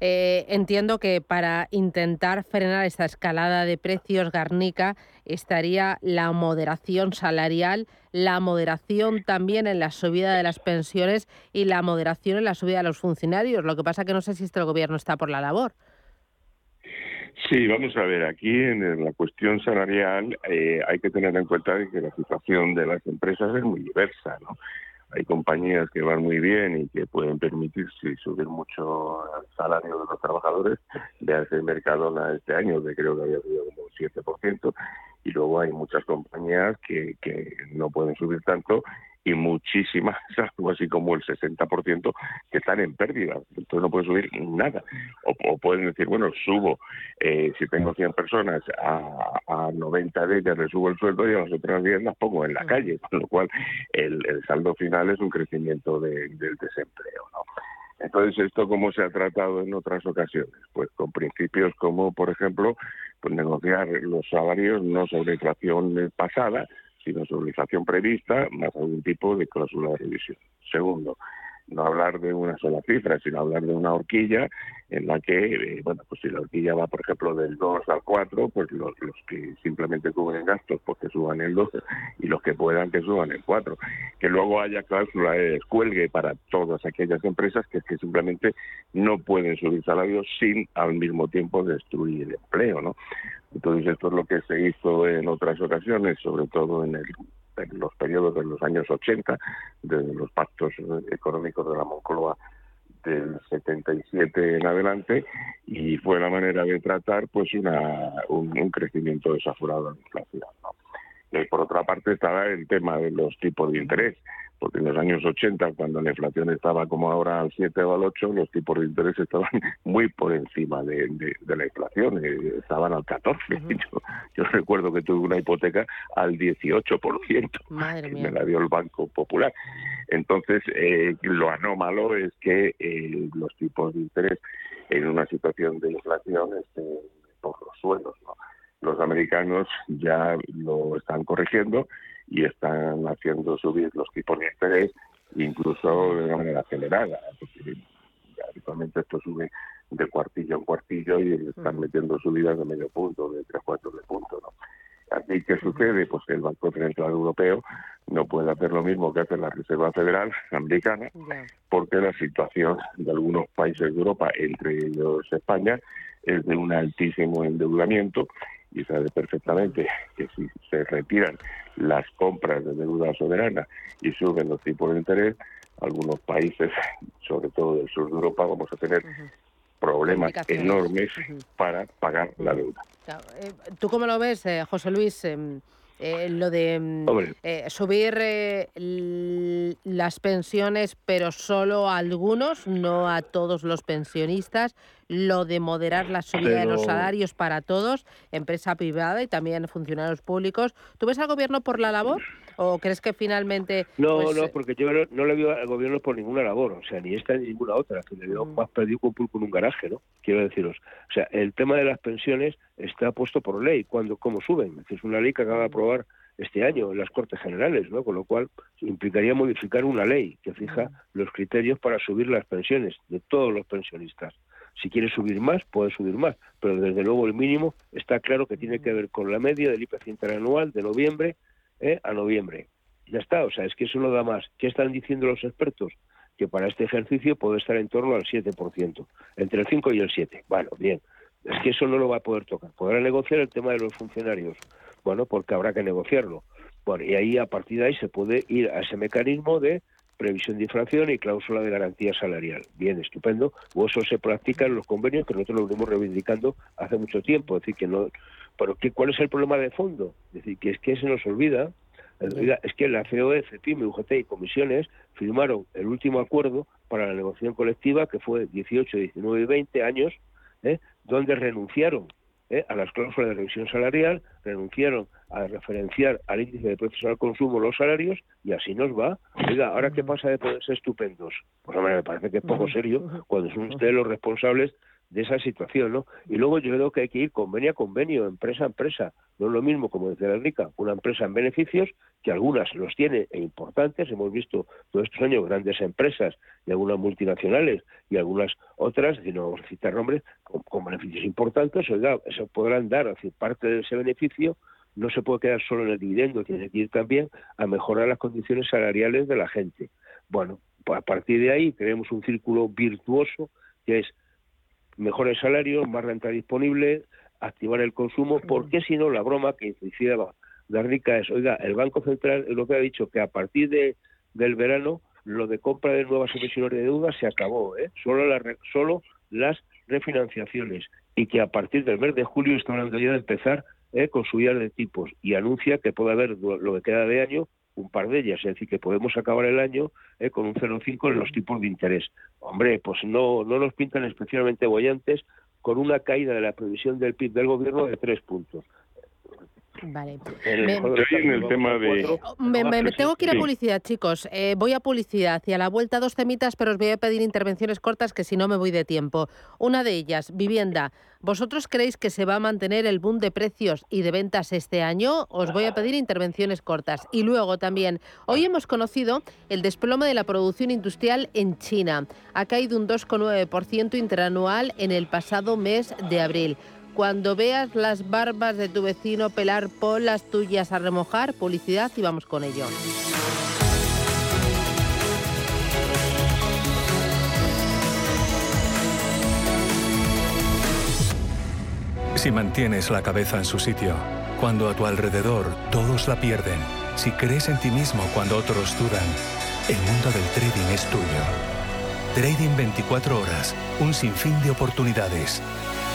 Eh, entiendo que para intentar frenar esta escalada de precios, Garnica, estaría la moderación salarial, la moderación también en la subida de las pensiones y la moderación en la subida de los funcionarios. Lo que pasa que no sé si este gobierno está por la labor. Sí, vamos a ver, aquí en la cuestión salarial eh, hay que tener en cuenta que la situación de las empresas es muy diversa, ¿no? Hay compañías que van muy bien y que pueden permitirse subir mucho el salario de los trabajadores. Veanse Mercadona este año, que creo que había subido como un 7%, y luego hay muchas compañías que, que no pueden subir tanto y muchísimas, algo así como el 60%, que están en pérdida. Entonces no pueden subir nada. O, pueden decir, bueno, subo, eh, si tengo 100 personas, a, a 90 de ellas les subo el sueldo y a las otras 10 las pongo en la calle. Con lo cual, el, saldo final es un crecimiento del desempleo. ¿no? Entonces, ¿esto cómo se ha tratado en otras ocasiones? Pues con principios como, por ejemplo, pues negociar los salarios no sobre inflación pasada, sino sobre inflación prevista, más algún tipo de cláusula de revisión. Segundo, no hablar de una sola cifra, sino hablar de una horquilla en la que, eh, bueno, pues si la horquilla va, por ejemplo, del 2 al 4, pues los, los que simplemente cubren gastos, pues que suban el 12 y los que puedan que suban el 4. Que luego haya cláusula de descuelgue para todas aquellas empresas que, que simplemente no pueden subir salarios sin al mismo tiempo destruir el empleo, ¿no? Entonces esto es lo que se hizo en otras ocasiones, sobre todo en el los periodos de los años 80, de los pactos económicos de la Moncloa del 77 en adelante y fue la manera de tratar pues una, un, crecimiento desaforado de la inflación. Por otra parte estaba el tema de los tipos de interés porque en los años 80, cuando la inflación estaba como ahora al 7 o al 8, los tipos de interés estaban muy por encima de, la inflación, eh, estaban al 14. yo, recuerdo que tuve una hipoteca al 18%, Madre me la dio el Banco Popular. Entonces, eh, lo anómalo es que eh, los tipos de interés en una situación de inflación estén por los suelos. Los americanos ya lo están corrigiendo y están haciendo subir los tipos de interés incluso de una manera acelerada, porque habitualmente esto sube de cuartillo en cuartillo y están metiendo subidas de medio punto, de tres cuartos de punto. ¿no? Así que sucede, pues que el Banco Central Europeo no puede hacer lo mismo que hace la Reserva Federal Americana, porque la situación de algunos países de Europa, entre ellos España, es de un altísimo endeudamiento y sabe perfectamente que si se retiran las compras de deuda soberana y suben los tipos de interés, algunos países, sobre todo del sur de Europa, vamos a tener problemas enormes para pagar la deuda. Eh, ¿Tú cómo lo ves, eh, José Luis? Em, eh, lo de mm, subir las pensiones, pero solo a algunos, no a todos los pensionistas, lo de moderar la subida de los salarios para todos, empresa privada y también funcionarios públicos. ¿Tú ves al gobierno por la labor? ¿O crees que finalmente.? No, pues, no, porque yo no, le veo al gobierno por ninguna labor, o sea, ni esta ni ninguna otra, que le veo mm. más perdido con pulpo en un garaje, ¿no? Quiero deciros. O sea, el tema de las pensiones está puesto por ley, cuando cómo suben. Es una ley que acaba de aprobar este año en las Cortes Generales, ¿no? Con lo cual implicaría modificar una ley que fija mm. los criterios para subir las pensiones de todos los pensionistas. Si quiere subir más, puede subir más, pero desde luego el mínimo está claro que tiene que ver con la media del IPC interanual de noviembre ¿eh? a noviembre. Ya está, o sea, es que eso no da más. ¿Qué están diciendo los expertos? Que para este ejercicio puede estar en torno al 7%, entre el 5 y el 7. Bueno, bien, Es que eso no lo va a poder tocar. Podrá negociar el tema de los funcionarios. Bueno, porque habrá que negociarlo. Bueno, y ahí a partir de ahí se puede ir a ese mecanismo de previsión de inflación y cláusula de garantía salarial. Bien, estupendo. O eso se practica en los convenios que nosotros lo venimos reivindicando hace mucho tiempo. Es decir, que no. Pero ¿qué, ¿cuál es el problema de fondo? Es decir, que es que se nos olvida es que la COE, CEPIM, UGT y comisiones firmaron el último acuerdo para la negociación colectiva que fue 18, 19 y 20 años, ¿eh? donde renunciaron ¿eh? a las cláusulas de revisión salarial, renunciaron a referenciar al índice de precios al consumo los salarios y así nos va. Oiga, ¿ahora qué pasa de poder ser estupendos? Pues hombre, me parece que es poco serio cuando son ustedes los responsables de esa situación, ¿no? Y luego yo creo que hay que ir convenio a convenio, empresa a empresa. No es lo mismo, como decía la rica, una empresa en beneficios, que algunas los tiene e importantes. Hemos visto todos estos años grandes empresas y algunas multinacionales y algunas otras, si no vamos a citar nombres, con, beneficios importantes. Oiga, eso podrán dar, decir, parte de ese beneficio no se puede quedar solo en el dividendo, tiene que ir también a mejorar las condiciones salariales de la gente. Bueno, pues a partir de ahí tenemos un círculo virtuoso que es mejores salarios, más renta disponible, activar el consumo, porque si no la broma que la rica es, oiga, el Banco Central lo que ha dicho que a partir de, del verano lo de compra de nuevas emisiones de deuda se acabó, ¿eh? solo, la, solo las refinanciaciones y que a partir del mes de julio está hablando ya de empezar ¿eh? con subida de tipos y anuncia que puede haber lo que queda de año un par de ellas, es decir, que podemos acabar el año eh, con un 0,5 en los tipos de interés. Hombre, pues no, no nos pintan especialmente bollantes con una caída de la previsión del PIB del gobierno de tres puntos. Vale. Me, el tema de... Me, tengo que ir a publicidad, chicos. Eh, voy a publicidad y a la vuelta dos temitas, pero os voy a pedir intervenciones cortas que si no me voy de tiempo. Una de ellas, vivienda. ¿Vosotros creéis que se va a mantener el boom de precios y de ventas este año? Os voy a pedir intervenciones cortas. Y luego también, hoy hemos conocido el desplome de la producción industrial en China. Ha caído un 2,9% interanual en el pasado mes de abril. Cuando veas las barbas de tu vecino pelar, pon las tuyas a remojar, publicidad y vamos con ello. Si mantienes la cabeza en su sitio, cuando a tu alrededor todos la pierden, si crees en ti mismo cuando otros dudan, el mundo del trading es tuyo. Trading 24 horas, un sinfín de oportunidades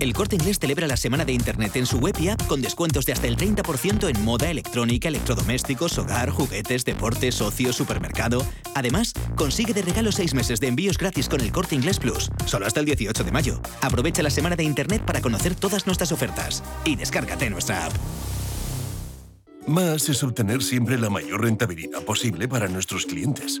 El Corte Inglés celebra la semana de Internet en su web y app con descuentos de hasta el 30% en moda, electrónica, electrodomésticos, hogar, juguetes, deportes, ocio, supermercado. Además, consigue de regalo seis meses de envíos gratis con el Corte Inglés Plus, solo hasta el 18 de mayo. Aprovecha la semana de Internet para conocer todas nuestras ofertas y descárgate nuestra app. Más es obtener siempre la mayor rentabilidad posible para nuestros clientes.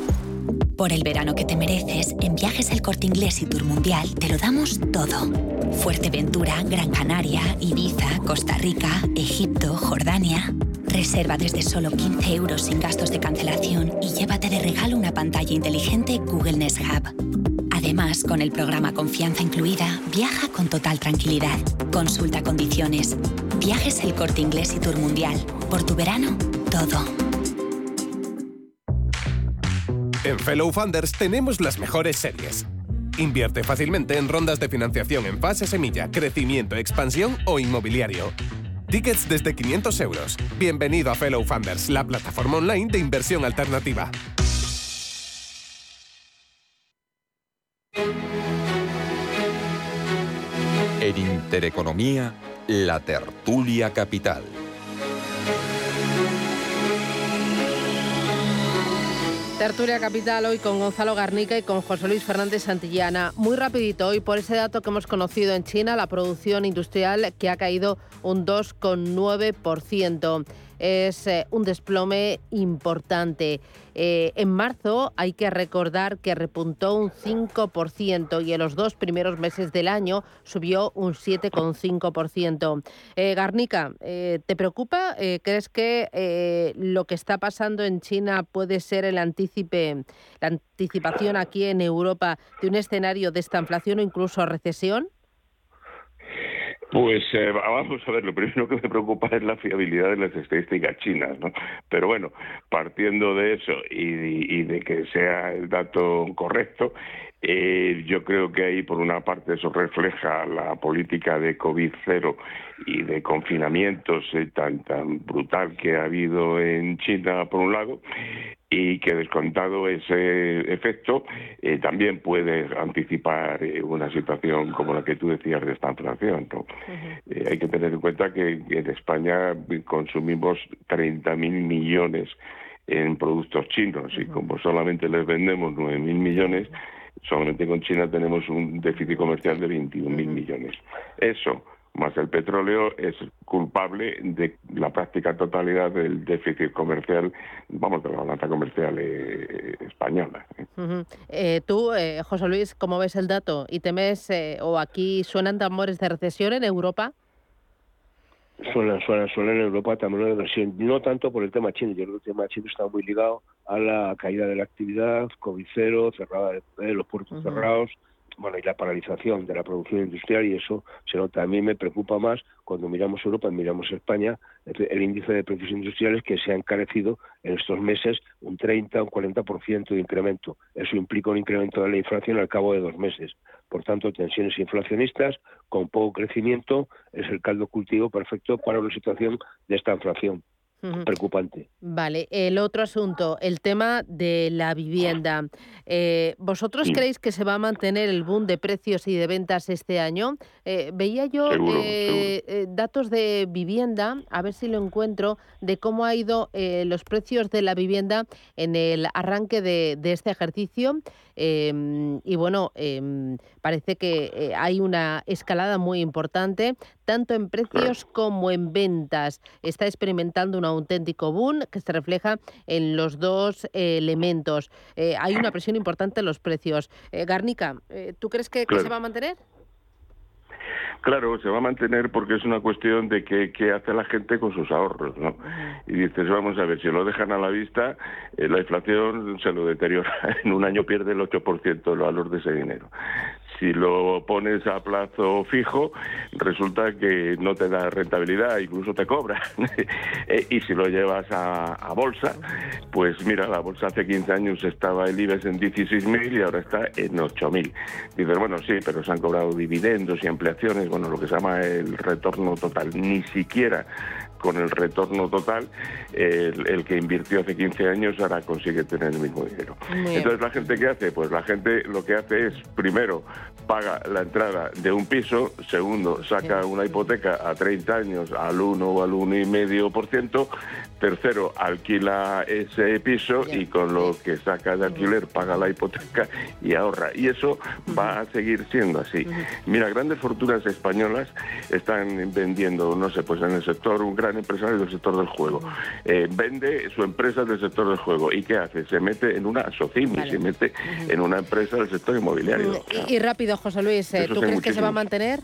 Por el verano que te mereces, en Viajes El Corte Inglés y Tour Mundial te lo damos todo. Fuerteventura, Gran Canaria, Ibiza, Costa Rica, Egipto, Jordania. Reserva desde solo 15 euros sin gastos de cancelación y llévate de regalo una pantalla inteligente Google Nest Hub. Además, con el programa Confianza Incluida, viaja con total tranquilidad. Consulta condiciones. Viajes El Corte Inglés y Tour Mundial. Por tu verano, todo. En Fellow Funders tenemos las mejores series. Invierte fácilmente en rondas de financiación en fase semilla, crecimiento, expansión o inmobiliario. Tickets desde 500 euros. Bienvenido a Fellow Funders, la plataforma online de inversión alternativa. En Intereconomía, la tertulia capital. Tertulia Capital hoy con Gonzalo Garnica y con José Luis Fernández Santillana. Muy rapidito hoy por ese dato que hemos conocido en China, la producción industrial que ha caído un 2,9% es eh, un desplome importante. Eh, en marzo hay que recordar que repuntó un 5% y en los dos primeros meses del año subió un 7,5%. Eh, Garnica, ¿te preocupa? ¿Crees que lo que está pasando en China puede ser el anticipe, la anticipación aquí en Europa de un escenario de esta inflación o incluso recesión? Pues eh, vamos a ver, lo primero que me preocupa es la fiabilidad de las estadísticas chinas, ¿no? Pero bueno, partiendo de eso y, de que sea el dato correcto, eh, yo creo que ahí, por una parte, eso refleja la política de COVID cero y de confinamientos eh, tan, tan brutal que ha habido en China, por un lado, y que descontado ese efecto eh, también puede anticipar eh, una situación como la que tú decías de esta inflación. Eh, hay que tener en cuenta que en España consumimos 30.000 millones en productos chinos y como solamente les vendemos 9.000 millones, solamente con China tenemos un déficit comercial de 21.000 millones. Eso más el petróleo es culpable de la práctica totalidad del déficit comercial, vamos, de la balanza comercial eh, española. Eh, tú, eh, José Luis, ¿cómo ves el dato? ¿Y temes, o aquí suenan tambores de recesión en Europa? Suenan, suenan, suenan en Europa también de recesión, no tanto por el tema chino, yo creo que el tema chino está muy ligado a la caída de la actividad, COVID cero, cerrada de, los puertos cerrados, bueno, y la paralización de la producción industrial y eso se nota. A mí me preocupa más cuando miramos Europa y miramos España, el índice de precios industriales que se ha encarecido en estos meses un 30 o un 40% de incremento. Eso implica un incremento de la inflación al cabo de dos meses. Por tanto, tensiones inflacionistas con poco crecimiento es el caldo cultivo perfecto para una situación de esta inflación preocupante. Vale, el otro asunto, el tema de la vivienda. Eh, ¿Vosotros creéis que se va a mantener el boom de precios y de ventas este año? Eh, veía yo eh, datos de vivienda, a ver si lo encuentro, de cómo ha ido los precios de la vivienda en el arranque de, de este ejercicio. Em, y bueno, em, parece que hay una escalada muy importante, tanto en precios como en ventas. Está experimentando una auténtico boom que se refleja en los dos eh, elementos. Eh, hay una presión importante en los precios. Eh, Garnica, ¿tú crees que, se va a mantener? Claro, se va a mantener porque es una cuestión de qué, qué hace la gente con sus ahorros, ¿no? Y dices, vamos a ver, si lo dejan a la vista, la inflación se lo deteriora. En un año pierde el 8% el valor de ese dinero si lo pones a plazo fijo, resulta que no te da rentabilidad, incluso te cobra. Eh, y si lo llevas a, bolsa, pues mira, la bolsa hace 15 años estaba el IBEX en 16.000 y ahora está en 8.000. Dices, bueno, sí, pero se han cobrado dividendos y ampliaciones, bueno, lo que se llama el retorno total. Ni siquiera con el retorno total, el, que invirtió hace 15 años ahora consigue tener el mismo dinero. Entonces, ¿la gente qué hace? Pues la gente lo que hace es, primero, paga la entrada de un piso, segundo, saca una hipoteca a 30 años al 1 o al 1,5%, tercero, alquila ese piso y con lo que saca de alquiler paga la hipoteca y ahorra. Y eso va a seguir siendo así. Mira, grandes fortunas españolas están vendiendo, no sé, pues en el sector un gran empresario del sector del juego. Eh, vende su empresa del sector del juego. ¿Y qué hace? Se mete en una SOCIM y se mete en una empresa del sector inmobiliario. Y, rápido, José Luis, eh, ¿tú crees que se va a mantener?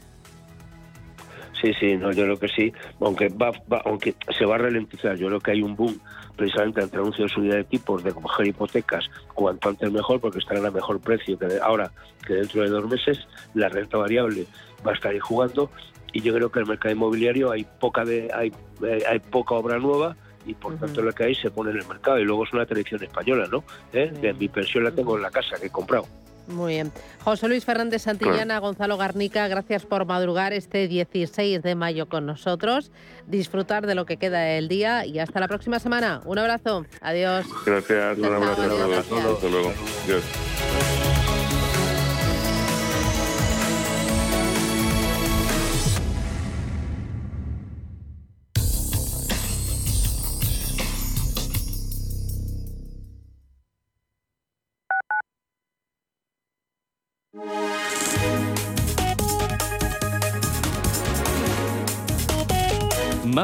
Sí, sí, no, yo creo que sí, aunque va, aunque se va a ralentizar, yo creo que hay un boom precisamente ante el anuncio de subida de tipos, de coger hipotecas cuanto antes mejor, porque estarán a mejor precio que ahora que dentro de dos meses, la renta variable va a estar ahí jugando y yo creo que en el mercado inmobiliario hay poca de hay, eh, hay poca obra nueva y por tanto lo que hay se pone en el mercado y luego es una tradición española, ¿no? ¿Eh? De mi pensión la tengo en la casa que he comprado. Muy bien. José Luis Fernández Santillana, Gonzalo Garnica, gracias por madrugar este 16 de mayo con nosotros. Disfrutar de lo que queda del día y hasta la próxima semana. Un abrazo. Adiós. Gracias. Un abrazo. Hasta luego. Adiós.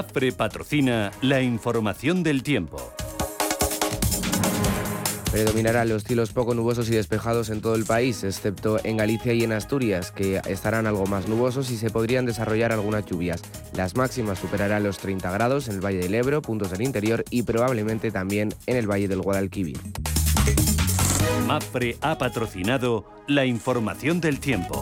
MAPFRE patrocina la información del tiempo. Predominarán los cielos poco nubosos y despejados en todo el país, excepto en Galicia y en Asturias, que estarán algo más nubosos y se podrían desarrollar algunas lluvias. Las máximas superarán los 30 grados en el Valle del Ebro, puntos del interior y probablemente también en el Valle del Guadalquivir. MAPFRE ha patrocinado la información del tiempo.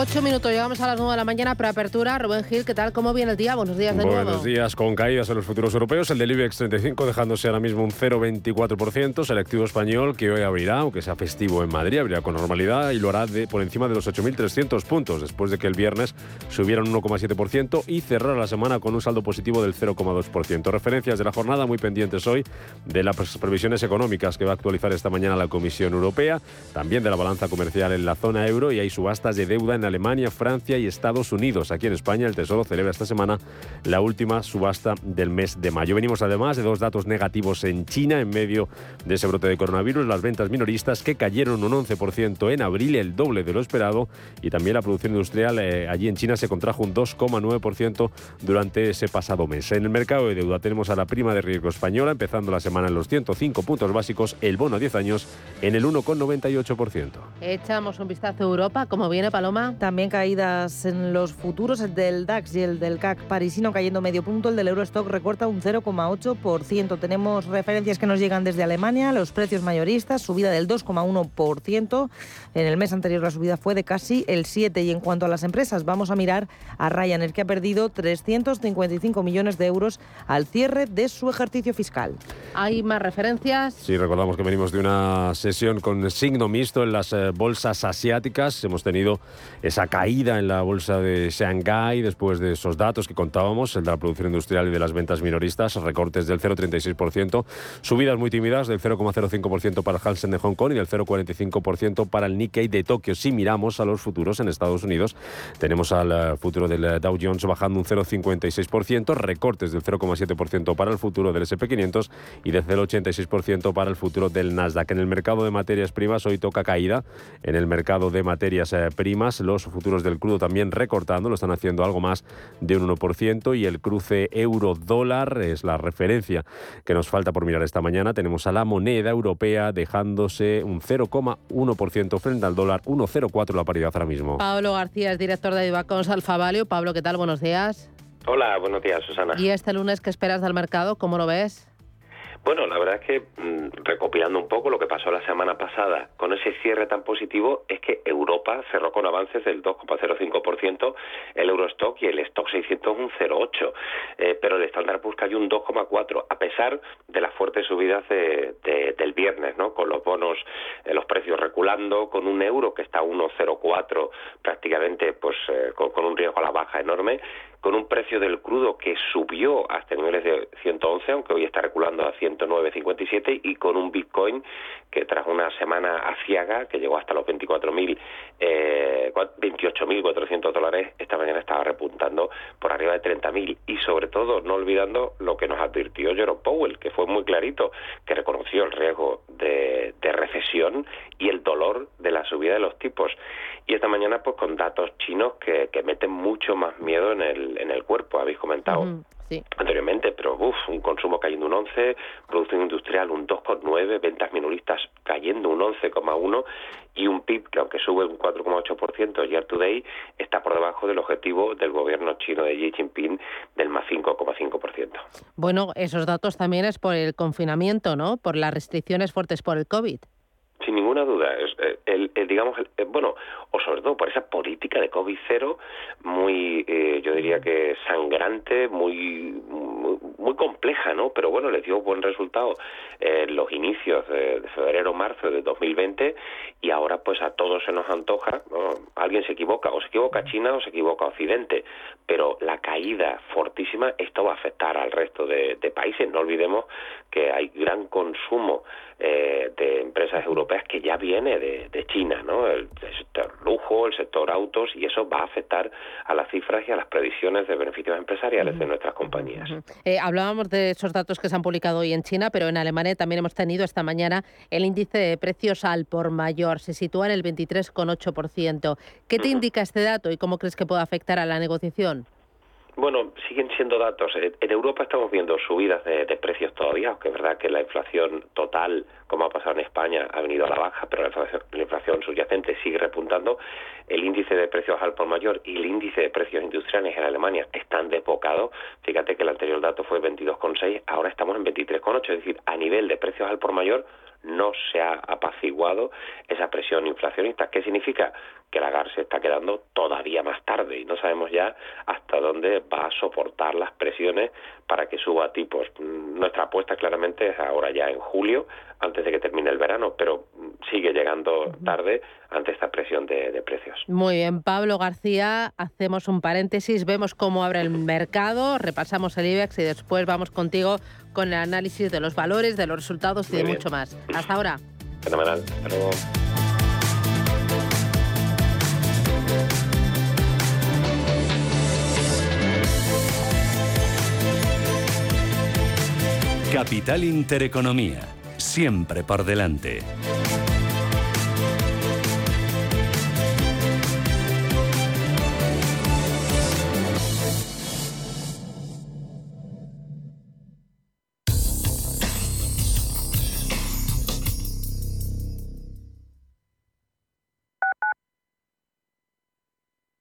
Ocho minutos, llegamos a las nueve de la mañana, preapertura. Rubén Gil, ¿qué tal? ¿Cómo viene el día? Buenos días de nuevo. Buenos días, con caídas en los futuros europeos. El del IBEX 35 dejándose ahora mismo un 0,24%. Selectivo español que hoy abrirá, aunque sea festivo en Madrid, abrirá con normalidad y lo hará de, por encima de los 8.300 puntos, después de que el viernes subieran un 1,7% y cerrara la semana con un saldo positivo del 0,2%. Referencias de la jornada muy pendientes hoy de las previsiones económicas que va a actualizar esta mañana la Comisión Europea, también de la balanza comercial en la zona euro y hay subastas de deuda en Alemania, Francia y Estados Unidos. Aquí en España el Tesoro celebra esta semana la última subasta del mes de mayo. Venimos además de dos datos negativos en China en medio de ese brote de coronavirus, las ventas minoristas que cayeron un 11% en abril, el doble de lo esperado, y también la producción industrial eh, allí en China se contrajo un 2,9% durante ese pasado mes. En el mercado de deuda tenemos a la prima de riesgo española empezando la semana en los 105 puntos básicos, el bono a 10 años en el 1,98%. Echamos un vistazo a Europa, ¿cómo viene Paloma? También caídas en los futuros, el del DAX y el del CAC parisino cayendo medio punto, el del Eurostock recorta un 0,8%. Tenemos referencias que nos llegan desde Alemania, los precios mayoristas, subida del 2,1%. En el mes anterior la subida fue de casi el 7%. Y en cuanto a las empresas, vamos a mirar a Ryanair, que ha perdido 355 millones de euros al cierre de su ejercicio fiscal. ¿Hay más referencias? Sí, recordamos que venimos de una sesión con signo mixto en las eh, bolsas asiáticas. Hemos tenido esa caída en la bolsa de Shanghái después de esos datos que contábamos, el de la producción industrial y de las ventas minoristas, recortes del 0,36%, subidas muy tímidas del 0,05% para el Hansen de Hong Kong y del 0,45% para el Nikkei de Tokio. Si miramos a los futuros en Estados Unidos, tenemos al eh, futuro del Dow Jones bajando un 0,56%, recortes del 0,7% para el futuro del SP500 y del 0,86% para el futuro del Nasdaq. En el mercado de materias primas hoy toca caída, en el mercado de materias eh, primas los futuros del crudo también recortando, lo están haciendo algo más de un 1% y el cruce euro-dólar es la referencia que nos falta por mirar esta mañana. Tenemos a la moneda europea dejándose un 0,1% frente al dólar, 1,04 la paridad ahora mismo. Pablo García es director de Ibacons Alfa Value. Pablo, ¿qué tal? Buenos días. Hola, buenos días, Susana. ¿Y este lunes qué esperas del mercado? ¿Cómo lo ves? Bueno, la verdad es que mm, recopilando un poco lo que pasó la semana pasada con ese cierre tan positivo es que Europa cerró con avances del 2,05%, el Eurostock y el Stock 600 un 0,8%, eh, pero el Standard Poor's cayó un 2,4% a pesar de las fuertes subidas del viernes, ¿no? Con los bonos, eh, los precios reculando, con un euro que está a 1,04 prácticamente, pues eh, con un riesgo a la baja enorme con un precio del crudo que subió hasta niveles de 111, aunque hoy está reculando a 109.57, y con un Bitcoin que tras una semana aciaga, que llegó hasta los 24.000, eh, 28.400 dólares, esta mañana estaba repuntando por arriba de 30.000. Y sobre todo, no olvidando lo que nos advirtió Jerome Powell, que fue muy clarito, que reconoció el riesgo de, recesión y el dolor de la subida de los tipos. Y esta mañana, pues con datos chinos que, que meten mucho más miedo en el en el cuerpo, habéis comentado. anteriormente, pero uf, un consumo cayendo un 11, producción industrial un 2,9, ventas minoristas cayendo un 11,1 y un PIB que aunque sube un 4,8% year to está por debajo del objetivo del gobierno chino de Xi Jinping del más 5,5%. Bueno, esos datos también es por el confinamiento, ¿no? Por las restricciones fuertes por el COVID. Sin ninguna duda. Eh, el, digamos, eh, bueno, o sobre todo por esa política de COVID cero muy, eh, yo diría que sangrante, muy, muy, compleja, ¿no? Pero bueno, le dio buen resultado en los inicios de, febrero-marzo de 2020 y ahora pues a todos se nos antoja, alguien se equivoca, o se equivoca China o se equivoca Occidente, pero la caída fortísima, esto va a afectar al resto de, de países. No olvidemos que hay gran consumo eh, de empresas europeas que ya viene de, China, ¿no? El, sector lujo, el sector autos, y eso va a afectar a las cifras y a las previsiones de beneficios empresariales de nuestras compañías. Eh, hablábamos de esos datos que se han publicado hoy en China, pero en Alemania también hemos tenido esta mañana el índice de precios al por mayor, se sitúa en el 23,8%. ¿Qué te indica este dato y cómo crees que puede afectar a la negociación? Bueno, siguen siendo datos. Eh, en Europa estamos viendo subidas de, precios todavía, aunque es verdad que la inflación total, como ha pasado en España, ha venido a la baja, pero la inflación, subyacente sigue repuntando. El índice de precios al por mayor y el índice de precios industriales en Alemania están desbocados. Fíjate que el anterior dato fue 22,6, ahora estamos en 23,8, es decir, a nivel de precios al por mayor no se ha apaciguado esa presión inflacionista. ¿Qué significa? Que la GAR se está quedando todavía más tarde y no sabemos ya hasta dónde va a soportar las presiones para que suba tipos. Nuestra apuesta claramente es ahora ya en julio, antes de que termine el verano, pero sigue llegando tarde ante esta presión de, de precios. Muy bien, Pablo García, hacemos un paréntesis, vemos cómo abre el mercado, repasamos el IBEX y después vamos contigo con el análisis de los valores, de los resultados y de mucho más. Hasta ahora. Fenomenal. Hasta luego. Capital Intereconomía, siempre por delante.